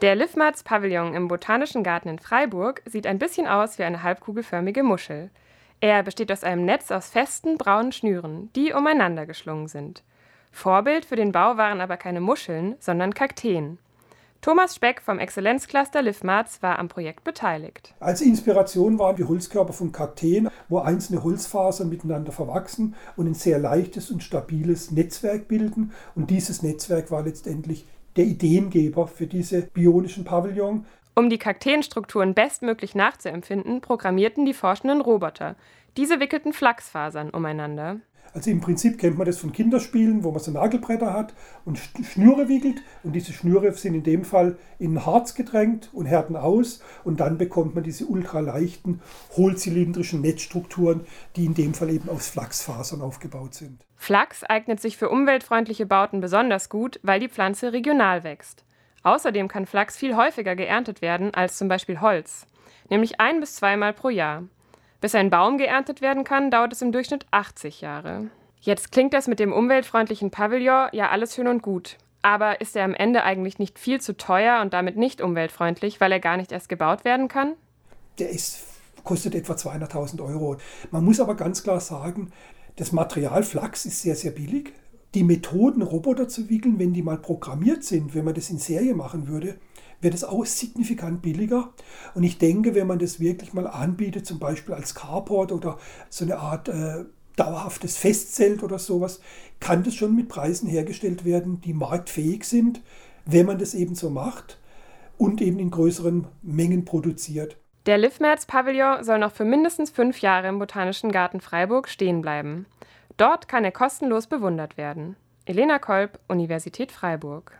Der Liffmatz-Pavillon im Botanischen Garten in Freiburg sieht ein bisschen aus wie eine halbkugelförmige Muschel. Er besteht aus einem Netz aus festen braunen Schnüren, die umeinander geschlungen sind. Vorbild für den Bau waren aber keine Muscheln, sondern Kakteen. Thomas Speck vom Exzellenzcluster Liffmarz war am Projekt beteiligt. Als Inspiration waren die Holzkörper von Kakteen, wo einzelne Holzfasern miteinander verwachsen und ein sehr leichtes und stabiles Netzwerk bilden. Und dieses Netzwerk war letztendlich der Ideengeber für diese bionischen Pavillon. Um die Kakteenstrukturen bestmöglich nachzuempfinden, programmierten die Forschenden Roboter. Diese wickelten Flachsfasern umeinander. Also im Prinzip kennt man das von Kinderspielen, wo man so Nagelbretter hat und Schnüre wickelt. Und diese Schnüre sind in dem Fall in Harz gedrängt und härten aus. Und dann bekommt man diese ultraleichten, hohlzylindrischen Netzstrukturen, die in dem Fall eben aus Flachsfasern aufgebaut sind. Flachs eignet sich für umweltfreundliche Bauten besonders gut, weil die Pflanze regional wächst. Außerdem kann Flachs viel häufiger geerntet werden als zum Beispiel Holz, nämlich ein bis zweimal pro Jahr. Bis ein Baum geerntet werden kann, dauert es im Durchschnitt 80 Jahre. Jetzt klingt das mit dem umweltfreundlichen Pavillon ja alles schön und gut. Aber ist er am Ende eigentlich nicht viel zu teuer und damit nicht umweltfreundlich, weil er gar nicht erst gebaut werden kann? Der ist, kostet etwa 200.000 Euro. Man muss aber ganz klar sagen, das Material Flachs ist sehr, sehr billig. Die Methoden, Roboter zu wickeln, wenn die mal programmiert sind, wenn man das in Serie machen würde, wird es auch signifikant billiger. Und ich denke, wenn man das wirklich mal anbietet, zum Beispiel als Carport oder so eine Art äh, dauerhaftes Festzelt oder sowas, kann das schon mit Preisen hergestellt werden, die marktfähig sind, wenn man das eben so macht und eben in größeren Mengen produziert. Der Livmerz-Pavillon soll noch für mindestens fünf Jahre im Botanischen Garten Freiburg stehen bleiben. Dort kann er kostenlos bewundert werden. Elena Kolb, Universität Freiburg.